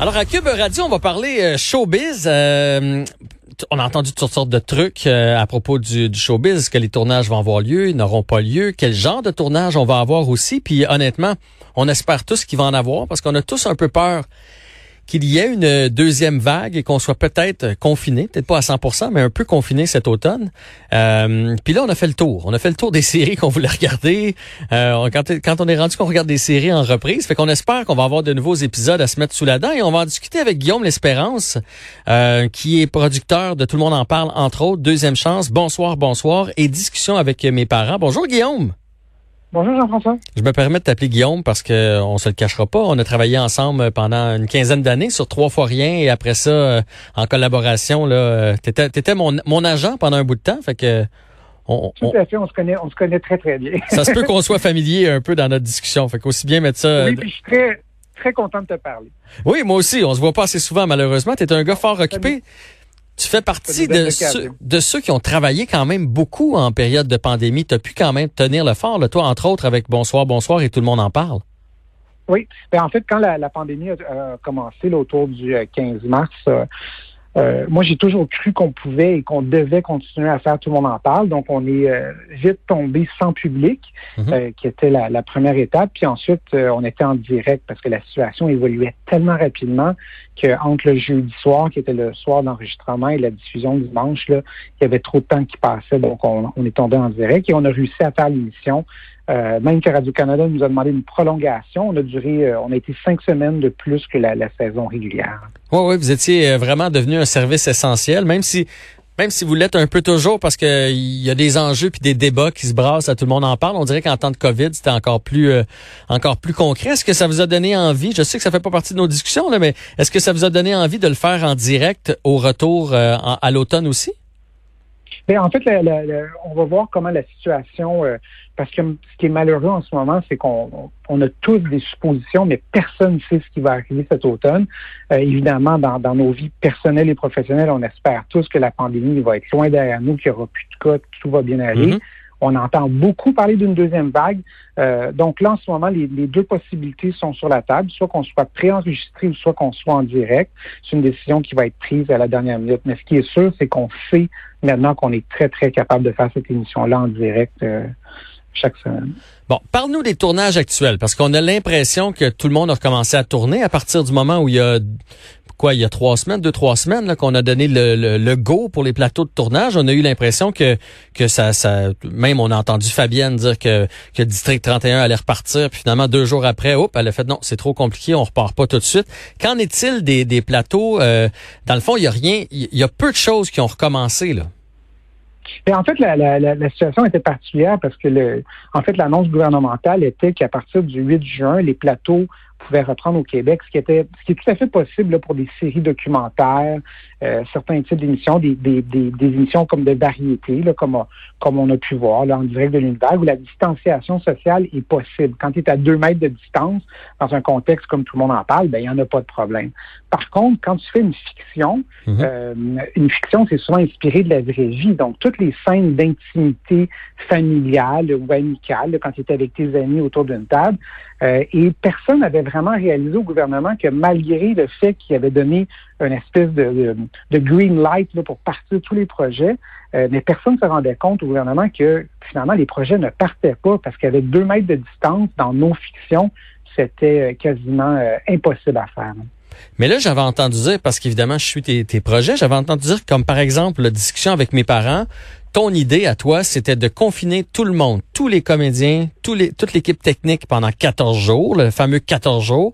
Alors à Cube Radio, on va parler euh, showbiz. Euh, on a entendu toutes sortes de trucs euh, à propos du, du showbiz. Est-ce que les tournages vont avoir lieu, ils n'auront pas lieu? Quel genre de tournage on va avoir aussi? Puis honnêtement, on espère tous qu'il va en avoir parce qu'on a tous un peu peur qu'il y ait une deuxième vague et qu'on soit peut-être confiné, peut-être pas à 100%, mais un peu confiné cet automne. Euh, puis là, on a fait le tour. On a fait le tour des séries qu'on voulait regarder. Euh, quand, quand on est rendu qu'on regarde des séries en reprise, fait qu'on espère qu'on va avoir de nouveaux épisodes à se mettre sous la dent et on va discuter avec Guillaume L'Espérance, euh, qui est producteur de Tout le monde en parle, entre autres, Deuxième Chance, Bonsoir, Bonsoir et discussion avec mes parents. Bonjour Guillaume. Bonjour Jean-François. Je me permets de t'appeler Guillaume parce que on se le cachera pas. On a travaillé ensemble pendant une quinzaine d'années sur trois fois rien et après ça, euh, en collaboration, là, euh, t'étais, t'étais mon, mon agent pendant un bout de temps. Fait que on, Tout on- à fait, on se connaît, on se connaît très très bien. ça se peut qu'on soit familier un peu dans notre discussion. Fait qu'aussi bien mettre ça. euh, oui, puis je suis très très content de te parler. Oui, moi aussi. On se voit pas assez souvent, malheureusement. Tu es un gars fort occupé. Tu fais partie belles de ceux, occasions. de ceux qui ont travaillé quand même beaucoup en période de pandémie. Tu as pu quand même tenir le fort, là, toi, entre autres, avec Bonsoir, Bonsoir et tout le monde en parle. Oui, ben, en fait, quand la, la pandémie a, commencé là, autour du euh, 15 mars, euh, euh, moi j'ai toujours cru qu'on pouvait et qu'on devait continuer à faire Tout le monde en parle. Donc on est euh, vite tombé sans public, Mhm. euh, qui était la, la première étape. Puis ensuite, euh, on était en direct parce que la situation évoluait tellement rapidement que entre le jeudi soir, qui était le soir d'enregistrement, et la diffusion dimanche, là, il y avait trop de temps qui passait. Donc on, on est tombé en direct et on a réussi à faire l'émission. Euh, même que Radio-Canada nous a demandé une prolongation. On a duré, euh, on a été cinq semaines de plus que la, la saison régulière. Oui, oui, vous étiez euh, vraiment devenu un service essentiel, même si même si vous l'êtes un peu toujours parce que il y a des enjeux puis des débats qui se brassent, à tout le monde en parle. On dirait qu'en temps de Covid, c'était encore plus euh, encore plus concret. Est-ce que ça vous a donné envie? Je sais que ça fait pas partie de nos discussions là, mais est-ce que ça vous a donné envie de le faire en direct au retour euh, à l'automne aussi? Mais en fait, la- la- la- on va voir comment la situation, euh, parce que ce qui est malheureux en ce moment, c'est qu'on on a tous des suppositions, mais personne ne sait ce qui va arriver cet automne. Euh, évidemment, dans, dans nos vies personnelles et professionnelles, on espère tous que la pandémie va être loin derrière nous, qu'il n'y aura plus de cas, que tout va bien aller. Mhm. On entend beaucoup parler d'une deuxième vague. Euh, donc là, en ce moment, les, deux possibilités sont sur la table, soit qu'on soit préenregistré ou soit qu'on soit en direct. C'est une décision qui va être prise à la dernière minute. Mais ce qui est sûr, c'est qu'on sait maintenant qu'on est très, très capable de faire cette émission-là en direct euh, chaque semaine. Bon, parle-nous des tournages actuels, parce qu'on a l'impression que tout le monde a recommencé à tourner à partir du moment où il y a quoi, il y a trois semaines, deux, trois semaines, qu'on a donné le, le, le go pour les plateaux de tournage. On a eu l'impression que que ça, ça, même on a entendu Fabienne dire que que District 31 allait repartir, puis finalement deux jours après, hop, elle a fait non, c'est trop compliqué, on repart pas tout de suite. Qu'en est-il des, des plateaux euh, Dans le fond, il y a rien, il y a peu de choses qui ont recommencé là. Et en fait, la, la, la, la situation était particulière parce que le, en fait, l'annonce gouvernementale était qu'à partir du 8 juin, les plateaux pouvaient reprendre au Québec, ce qui était ce qui est tout à fait possible là, pour des séries documentaires, euh, certains types d'émissions, des, des, des, des émissions comme de variété, là, comme, comme on a pu voir là, en direct de l'univers, où la distanciation sociale est possible. Quand tu es à deux mètres de distance, dans un contexte comme tout le monde en parle, ben il n'y en a pas de problème. Par contre, quand tu fais une fiction, Mhm. euh, une fiction, c'est souvent inspiré de la vraie vie. Donc, toutes les scènes d'intimité familiale ou amicale, là, quand tu étais avec tes amis autour d'une table, euh, et personne n'avait vraiment réalisé au gouvernement que malgré le fait qu'il avait donné une espèce de, green light là, pour partir tous les projets, euh, mais personne ne se rendait compte au gouvernement que finalement les projets ne partaient pas parce qu'avec deux mètres de distance dans nos fictions, c'était euh, quasiment euh, impossible à faire. Mais là, j'avais entendu dire, parce qu'évidemment, je suis tes, projets, j'avais entendu dire comme par exemple la discussion avec mes parents, ton idée à toi, c'était de confiner tout le monde, tous les comédiens, tous toute l'équipe technique pendant 14 jours, le fameux 14 jours,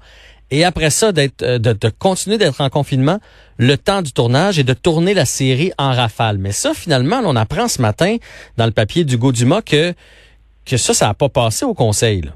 et après ça, d'être, euh, de, continuer d'être en confinement le temps du tournage et de tourner la série en rafale. Mais ça, finalement, on apprend ce matin dans le papier du Dumas que, que ça, ça n'a pas passé au conseil. Là.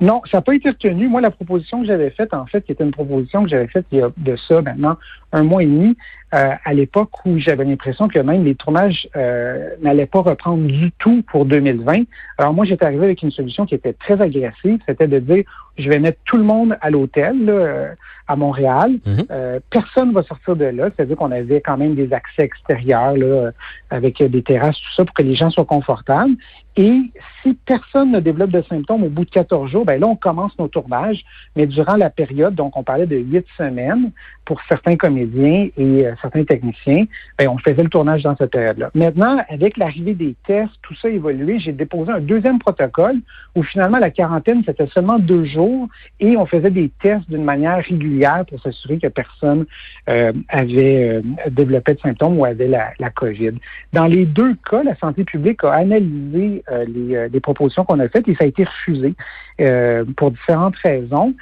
Non, ça n'a pas été retenu. Moi, la proposition que j'avais faite, en fait, qui était une proposition que j'avais faite il y a de ça maintenant un mois et demi, euh, à l'époque où j'avais l'impression que même les tournages euh, n'allaient pas reprendre du tout pour 2020. Alors moi, j'étais arrivé avec une solution qui était très agressive, c'était de dire, je vais mettre tout le monde à l'hôtel à Montréal. Mhm. Euh, personne va sortir de là. C'est-à-dire qu'on avait quand même des accès extérieurs là, avec des terrasses, tout ça, pour que les gens soient confortables. Et si personne ne développe de symptômes au bout de 14 jours, ben là, on commence nos tournages. Mais durant la période, donc on parlait de huit semaines pour certains comédiens et euh, certains techniciens, ben, on faisait le tournage dans cette période-là. Maintenant, avec l'arrivée des tests, tout ça a évolué. J'ai déposé un deuxième protocole où finalement la quarantaine, c'était seulement deux jours et on faisait des tests d'une manière régulière pour s'assurer que personne euh, avait euh, développé de symptômes ou avait la, la, COVID. Dans les deux cas, la santé publique a analysé euh, les, euh, les, propositions qu'on a faites et ça a été refusé euh, pour différentes raisons.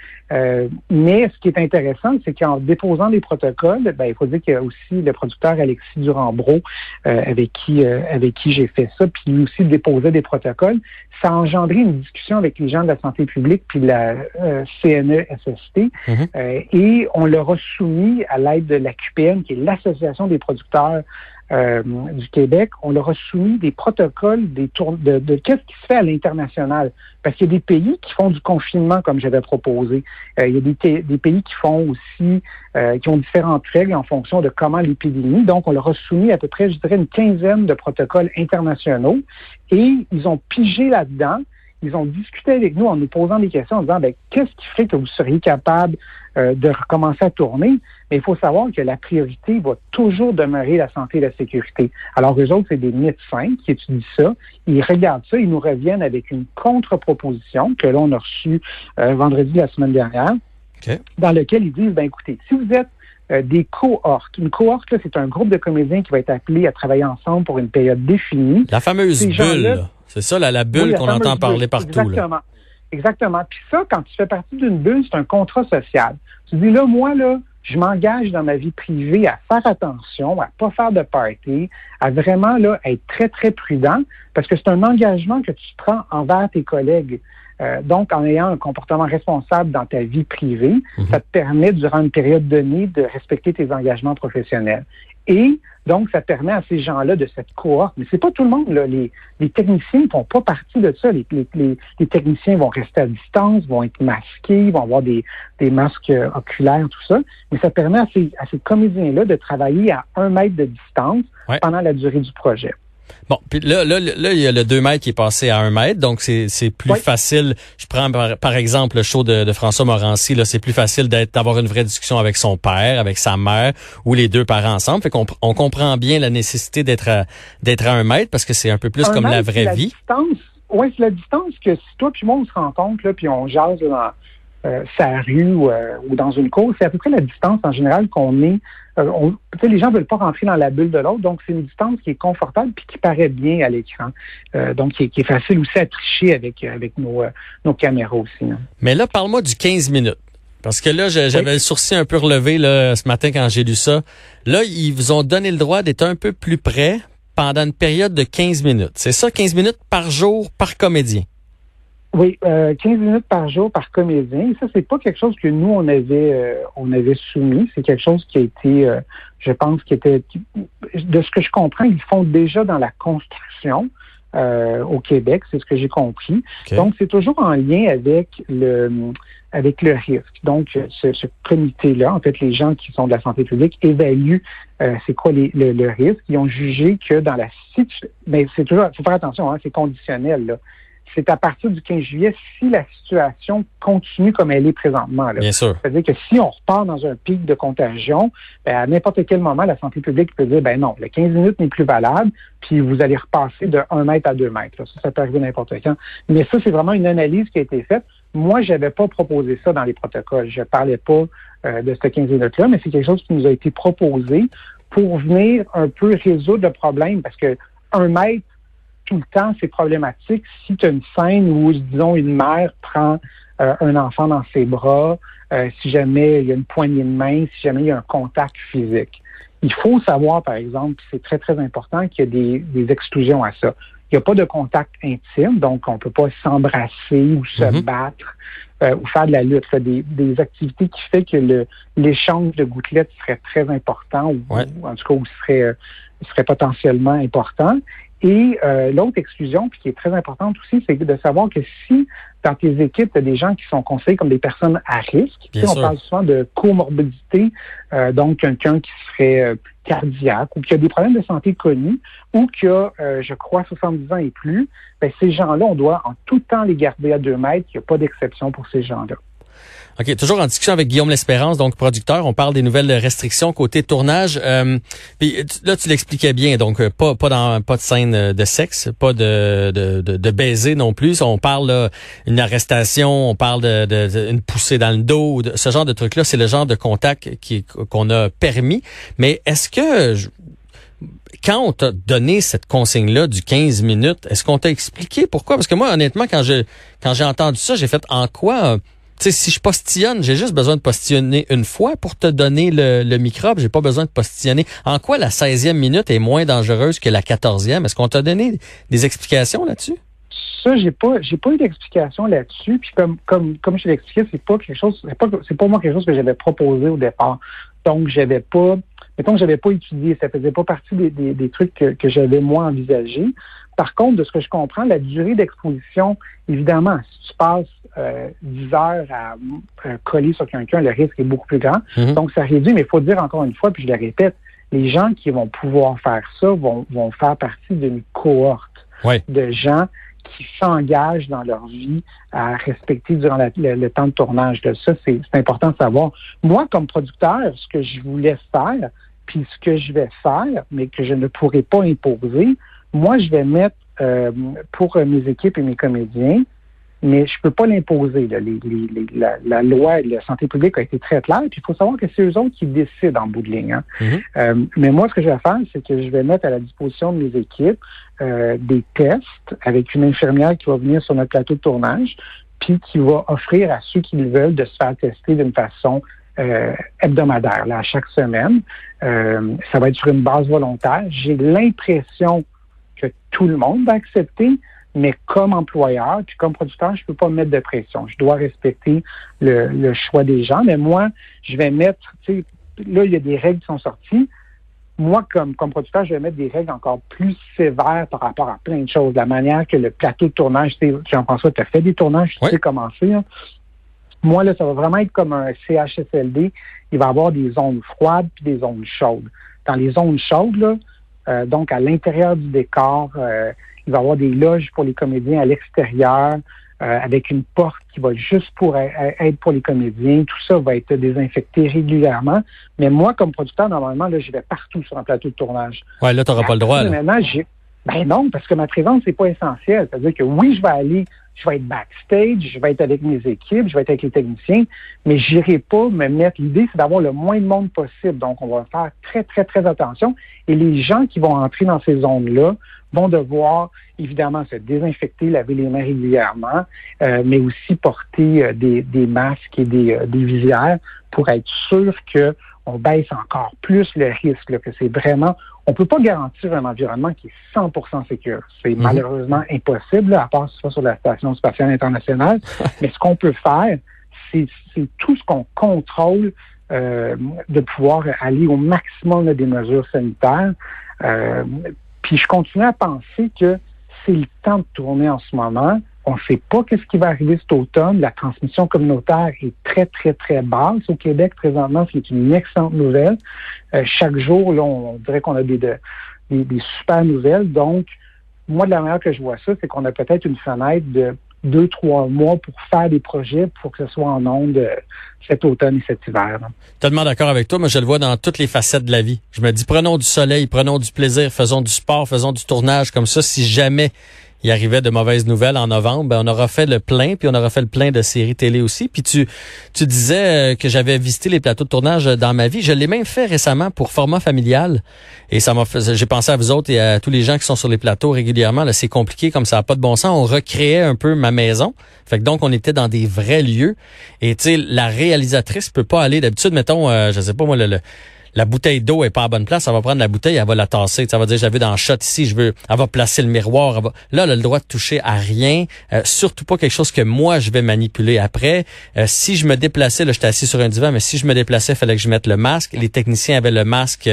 mais ce qui est intéressant, c'est qu'en déposant des protocoles, ben, il faut dire qu'il y a aussi le producteur Alexis Durambro avec qui avec qui j'ai fait ça, puis lui aussi déposait des protocoles. Ça a engendré une discussion avec les gens de la santé publique puis de la CNESST mm-hmm. et on leur a soumis à l'aide de la QPN, qui est l'Association des producteurs euh, du Québec, on leur a soumis des protocoles des de, qu'est-ce qui se fait à l'international. Parce qu'il y a des pays qui font du confinement, comme j'avais proposé. Euh, il y a des, des, pays qui font aussi, euh, qui ont différentes règles en fonction de comment l'épidémie. Donc, on leur a soumis à peu près, je dirais, une quinzaine de protocoles internationaux. Et ils ont pigé là-dedans ils ont discuté avec nous en nous posant des questions en disant ben, qu'est-ce qui fait que vous seriez capable euh, de recommencer à tourner? Mais il faut savoir que la priorité va toujours demeurer la santé et la sécurité. Alors, eux autres, c'est des médecins qui étudient ça. Ils regardent ça, ils nous reviennent avec une contre-proposition que l'on a reçue euh, vendredi la semaine dernière, dans lequel ils disent ben écoutez, si vous êtes euh, des cohortes. Une cohorte, c'est un groupe de comédiens qui va être appelé à travailler ensemble pour une période définie. La fameuse bulle. C'est ça, la, la bulle qu'on entend parler partout. Exactement. Exactement. Puis ça, quand tu fais partie d'une bulle, c'est un contrat social. Tu dis là, moi, là, je m'engage dans ma vie privée à faire attention, à pas faire de party, à vraiment là, être très, très prudent, parce que c'est un engagement que tu prends envers tes collègues. Euh, donc, en ayant un comportement responsable dans ta vie privée, mhm. ça te permet, durant une période donnée, de respecter tes engagements professionnels. Et donc, ça permet à ces gens-là de cette cohorte. Mais c'est pas tout le monde. Là. Les, les techniciens ne font pas partie de ça. Les, les, les, techniciens vont rester à distance, vont être masqués, vont avoir des, des masques oculaires, tout ça. Mais ça permet à ces, à ces comédiens-là de travailler à un mètre de distance pendant la durée du projet. Bon, puis là, là, là, il y a le 2 mètres qui est passé à 1 mètre, donc c'est, c'est plus facile. Je prends par, exemple le show de, de François Morancy, là, c'est plus facile d'être, d'avoir une vraie discussion avec son père, avec sa mère, ou les deux parents ensemble. Fait qu'on on comprend bien la nécessité d'être à, d'être à 1 mètre parce que c'est un peu plus comme la vraie vie. Oui, c'est la distance que si toi puis moi on se rencontre, là, puis on jase dans euh, sa rue euh, ou, dans une cour, c'est à peu près la distance en général qu'on est. Euh, on, les gens veulent pas rentrer dans la bulle de l'autre, donc c'est une distance qui est confortable puis qui paraît bien à l'écran. Euh, donc qui est, facile aussi à tricher avec avec nos, nos caméras aussi. Hein. Mais là, parle-moi du 15 minutes. Parce que là, j'avais le sourcil un peu relevé là, ce matin quand j'ai lu ça. Là, ils vous ont donné le droit d'être un peu plus près pendant une période de 15 minutes. C'est ça, 15 minutes par jour par comédien? Oui, euh, 15 minutes par jour par comédien. ça, c'est pas quelque chose que nous on avait euh, on avait soumis. C'est quelque chose qui a été, euh, je pense, qui était de ce que je comprends, ils font déjà dans la construction euh, au Québec. C'est ce que j'ai compris. Donc, c'est toujours en lien avec le avec le risque. Donc, ce, ce comité-là, en fait, les gens qui sont de la santé publique évaluent c'est quoi les, le, risque. Ils ont jugé que dans la situation, mais c'est toujours, faut faire attention, hein, c'est conditionnel. Là c'est à partir du 15 juillet si la situation continue comme elle est présentement. Bien sûr. C'est-à-dire que si on repart dans un pic de contagion, ben, à n'importe quel moment, la santé publique peut dire, ben non, le 15 minutes n'est plus valable, puis vous allez repasser de 1 mètre à 2 mètres. Ça, ça peut arriver n'importe quand. Mais ça, c'est vraiment une analyse qui a été faite. Moi, je n'avais pas proposé ça dans les protocoles. Je ne parlais pas euh, de ce 15 minutes-là, mais c'est quelque chose qui nous a été proposé pour venir un peu résoudre le problème, parce que un mètre, tout le temps, c'est problématique si tu as une scène où, disons, une mère prend euh, un enfant dans ses bras, euh, si jamais il y a une poignée de main, si jamais il y a un contact physique. Il faut savoir, par exemple, c'est très, très important qu'il y a des, exclusions à ça. Il n'y a pas de contact intime, donc on ne peut pas s'embrasser ou se mm-hmm. battre euh, ou faire de la lutte. Des, des activités qui fait que l'échange de gouttelettes serait très important ou, en tout cas ou serait, euh, serait potentiellement important. Et euh, l'autre exclusion, puis qui est très importante aussi, c'est de savoir que si dans tes équipes, tu as des gens qui sont conseillés comme des personnes à risque, on parle souvent de comorbidité, euh, donc quelqu'un qui serait euh, cardiaque ou qui a des problèmes de santé connus ou qui a, je crois, 70 ans et plus, ben, ces gens-là, on doit en tout temps les garder à deux mètres. Il n'y a pas d'exception pour ces gens-là. OK, toujours en discussion avec Guillaume L'Espérance, donc producteur. On parle des nouvelles restrictions côté tournage. Euh, là, tu l'expliquais bien, donc euh, pas pas dans pas de scène euh, de sexe, pas de de, de, baiser non plus. On parle d'une arrestation, on parle de, de, une poussée dans le dos, ce genre de truc là. C'est le genre de contact qui qu'on a permis. Mais est-ce que quand on t'a donné cette consigne-là du 15 minutes, est-ce qu'on t'a expliqué pourquoi? Parce que moi, honnêtement, quand je quand j'ai entendu ça, j'ai fait en quoi sais, si je postillonne, j'ai juste besoin de postillonner une fois pour te donner le, microbe. J'ai pas besoin de postillonner. En quoi la 16e minute est moins dangereuse que la 14e? Est-ce qu'on t'a donné des explications là-dessus? Ça, j'ai pas, j'ai pas eu d'explication là-dessus. Puis comme, comme, comme je l'ai expliqué, c'est pas quelque chose, c'est pas, c'est pas moi quelque chose que j'avais proposé au départ. Donc, j'avais pas, mettons que j'avais pas étudié, ça faisait pas partie des trucs que, que j'avais moi envisagé. Par contre, de ce que je comprends, la durée d'exposition, évidemment, si tu passes euh, 10 heures à euh, coller sur quelqu'un, le risque est beaucoup plus grand. Mhm. Donc, ça réduit, mais il faut dire encore une fois, puis je le répète, les gens qui vont pouvoir faire ça vont, vont faire partie d'une cohorte de gens qui s'engagent dans leur vie à respecter durant le, temps de tournage. De ça, c'est important de savoir. Moi, comme producteur, ce que je voulais faire, puis ce que je vais faire, mais que je ne pourrai pas imposer, moi, je vais mettre euh, pour mes équipes et mes comédiens, mais je peux pas l'imposer. la, loi de la santé publique a été très claire. Puis il faut savoir que c'est eux autres qui décident en bout de ligne. Hein. Mm-hmm. Euh, mais moi, ce que je vais faire, c'est que je vais mettre à la disposition de mes équipes euh, des tests avec une infirmière qui va venir sur notre plateau de tournage, puis qui va offrir à ceux qui le veulent de se faire tester d'une façon hebdomadaire, là, à chaque semaine. ça va être sur une base volontaire. J'ai l'impression que tout le monde va accepter, mais comme employeur, puis comme producteur, je ne peux pas mettre de pression. Je dois respecter le, choix des gens, mais moi, je vais mettre, tu sais, là, il y a des règles qui sont sorties. Moi, comme, comme producteur, je vais mettre des règles encore plus sévères par rapport à plein de choses. La manière que le plateau de tournage, Jean-François, tu as fait des tournages, tu sais comment c'est. Hein. Moi, là, ça va vraiment être comme un CHSLD. Il va y avoir des zones froides puis des zones chaudes. Dans les zones chaudes, là, euh, donc, à l'intérieur du décor, euh, il va y avoir des loges pour les comédiens à l'extérieur, euh, avec une porte qui va juste pour être pour les comédiens. Tout ça va être désinfecté régulièrement. Mais moi, comme producteur, normalement, là, je vais partout sur un plateau de tournage. Ouais, là, tu n'auras pas le droit. Maintenant, ben non, parce que ma présence, c'est pas essentiel. C'est-à-dire que oui, je vais aller je vais être backstage, je vais être avec mes équipes, je vais être avec les techniciens, mais j'irai pas me mettre. L'idée, c'est d'avoir le moins de monde possible. Donc, on va faire très, très, très attention. Et les gens qui vont entrer dans ces zones-là vont devoir, évidemment, se désinfecter, laver les mains régulièrement, euh, mais aussi porter euh, des, des, masques et des, euh, des visières pour être sûr que on baisse encore plus le risque, que c'est vraiment, on peut pas garantir un environnement qui est 100% sécure. C'est mhm. malheureusement impossible, à part ce soit sur la Station spatiale internationale. Mais ce qu'on peut faire, c'est tout ce qu'on contrôle euh, de pouvoir aller au maximum des mesures sanitaires. Euh, puis je continue à penser que c'est le temps de tourner en ce moment. On ne sait pas qu'est-ce qui va arriver cet automne. La transmission communautaire est très, très, très basse au Québec présentement, ce qui est une excellente nouvelle. Euh, chaque jour, là, on, dirait qu'on a des, des, super nouvelles. Donc, moi, de la manière que je vois ça, c'est qu'on a peut-être une fenêtre de deux, trois mois pour faire des projets pour que ce soit en onde euh, cet automne et cet hiver. Tellement d'accord avec toi, mais je le vois dans toutes les facettes de la vie. Je me dis, prenons du soleil, prenons du plaisir, faisons du sport, faisons du tournage comme ça. Si jamais il arrivait de mauvaises nouvelles en novembre, ben on aura fait le plein, puis on aura fait le plein de séries télé aussi. Puis tu, tu disais euh, que j'avais visité les plateaux de tournage dans ma vie. Je l'ai même fait récemment pour format familial. Et ça m'a fait, j'ai pensé à vous autres et à tous les gens qui sont sur les plateaux régulièrement. Là, c'est compliqué comme ça n'a pas de bon sens. On recréait un peu ma maison. Fait que donc, on était dans des vrais lieux. Et tu sais, la réalisatrice peut pas aller d'habitude, mettons, euh, je sais pas moi, le la bouteille d'eau est pas à bonne place, elle va prendre la bouteille, elle va la tasser. Ça va dire, j'avais dans le shot ici, je veux, elle va placer le miroir. Elle va... Là, elle a le droit de toucher à rien, euh, surtout pas quelque chose que moi je vais manipuler après. Euh, si je me déplaçais, là, j'étais assis sur un divan, mais si je me déplaçais, il fallait que je mette le masque. Les techniciens avaient le masque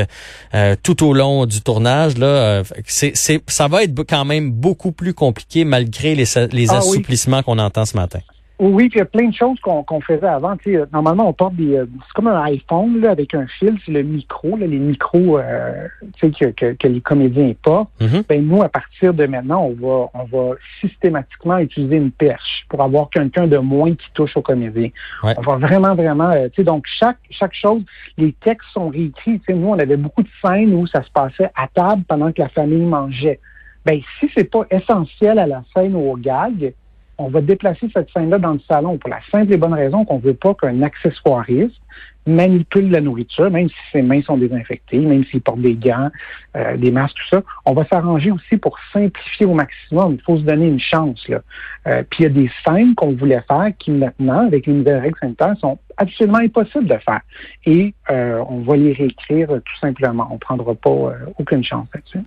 euh, tout au long du tournage. Là, c'est, ça va être quand même beaucoup plus compliqué malgré les, les ah assouplissements qu'on entend ce matin. Oui, puis il y a plein de choses qu'on faisait avant. Tu sais, normalement, on porte des. Euh, c'est comme un iPhone là, avec un fil, c'est le micro, là, les micros euh, tu sais, que, que, les comédiens portent. Mm Ben nous, à partir de maintenant, on va on va systématiquement utiliser une perche pour avoir quelqu'un de moins qui touche aux comédiens. On va vraiment, vraiment. Euh, tu sais, donc chaque chaque chose, les textes sont réécrits. Tu sais, nous, on avait beaucoup de scènes où ça se passait à table pendant que la famille mangeait. Ben si c'est pas essentiel à la scène ou au gag, on va déplacer cette scène-là dans le salon pour la simple et bonne raison qu'on ne veut pas qu'un accessoiriste manipule la nourriture, même si ses mains sont désinfectées, même s'il porte des gants, euh, des masques, tout ça. On va s'arranger aussi pour simplifier au maximum. Il faut se donner une chance. Là. Euh, puis il y a des scènes qu'on voulait faire qui maintenant, avec les nouvelles règles sanitaires, sont absolument impossibles de faire. Et euh, on va les réécrire tout simplement. On ne prendra pas aucune chance là-dessus.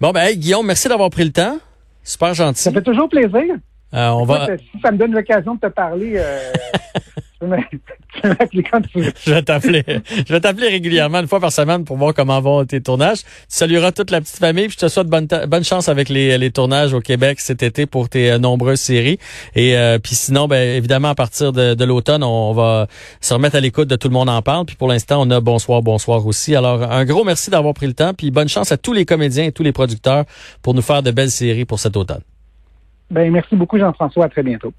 Bon, ben, Guillaume, merci d'avoir pris le temps. Super gentil. Ça fait toujours plaisir. Euh, on va... Si ça me donne l'occasion de te parler, euh, je vais t'appeler. Je vais t'appeler régulièrement, une fois par semaine, pour voir comment vont tes tournages. Tu salueras toute la petite famille, puis je te souhaite bonne, bonne chance avec les, les tournages au Québec cet été pour tes euh, nombreuses séries. Et euh, puis sinon, ben évidemment, à partir de, de l'automne, on va se remettre à l'écoute de Tout le monde en parle. Puis pour l'instant, on a Bonsoir, Bonsoir aussi. Alors, un gros merci d'avoir pris le temps, puis bonne chance à tous les comédiens et tous les producteurs pour nous faire de belles séries pour cet automne. Ben, merci beaucoup, Jean-François. À très bientôt.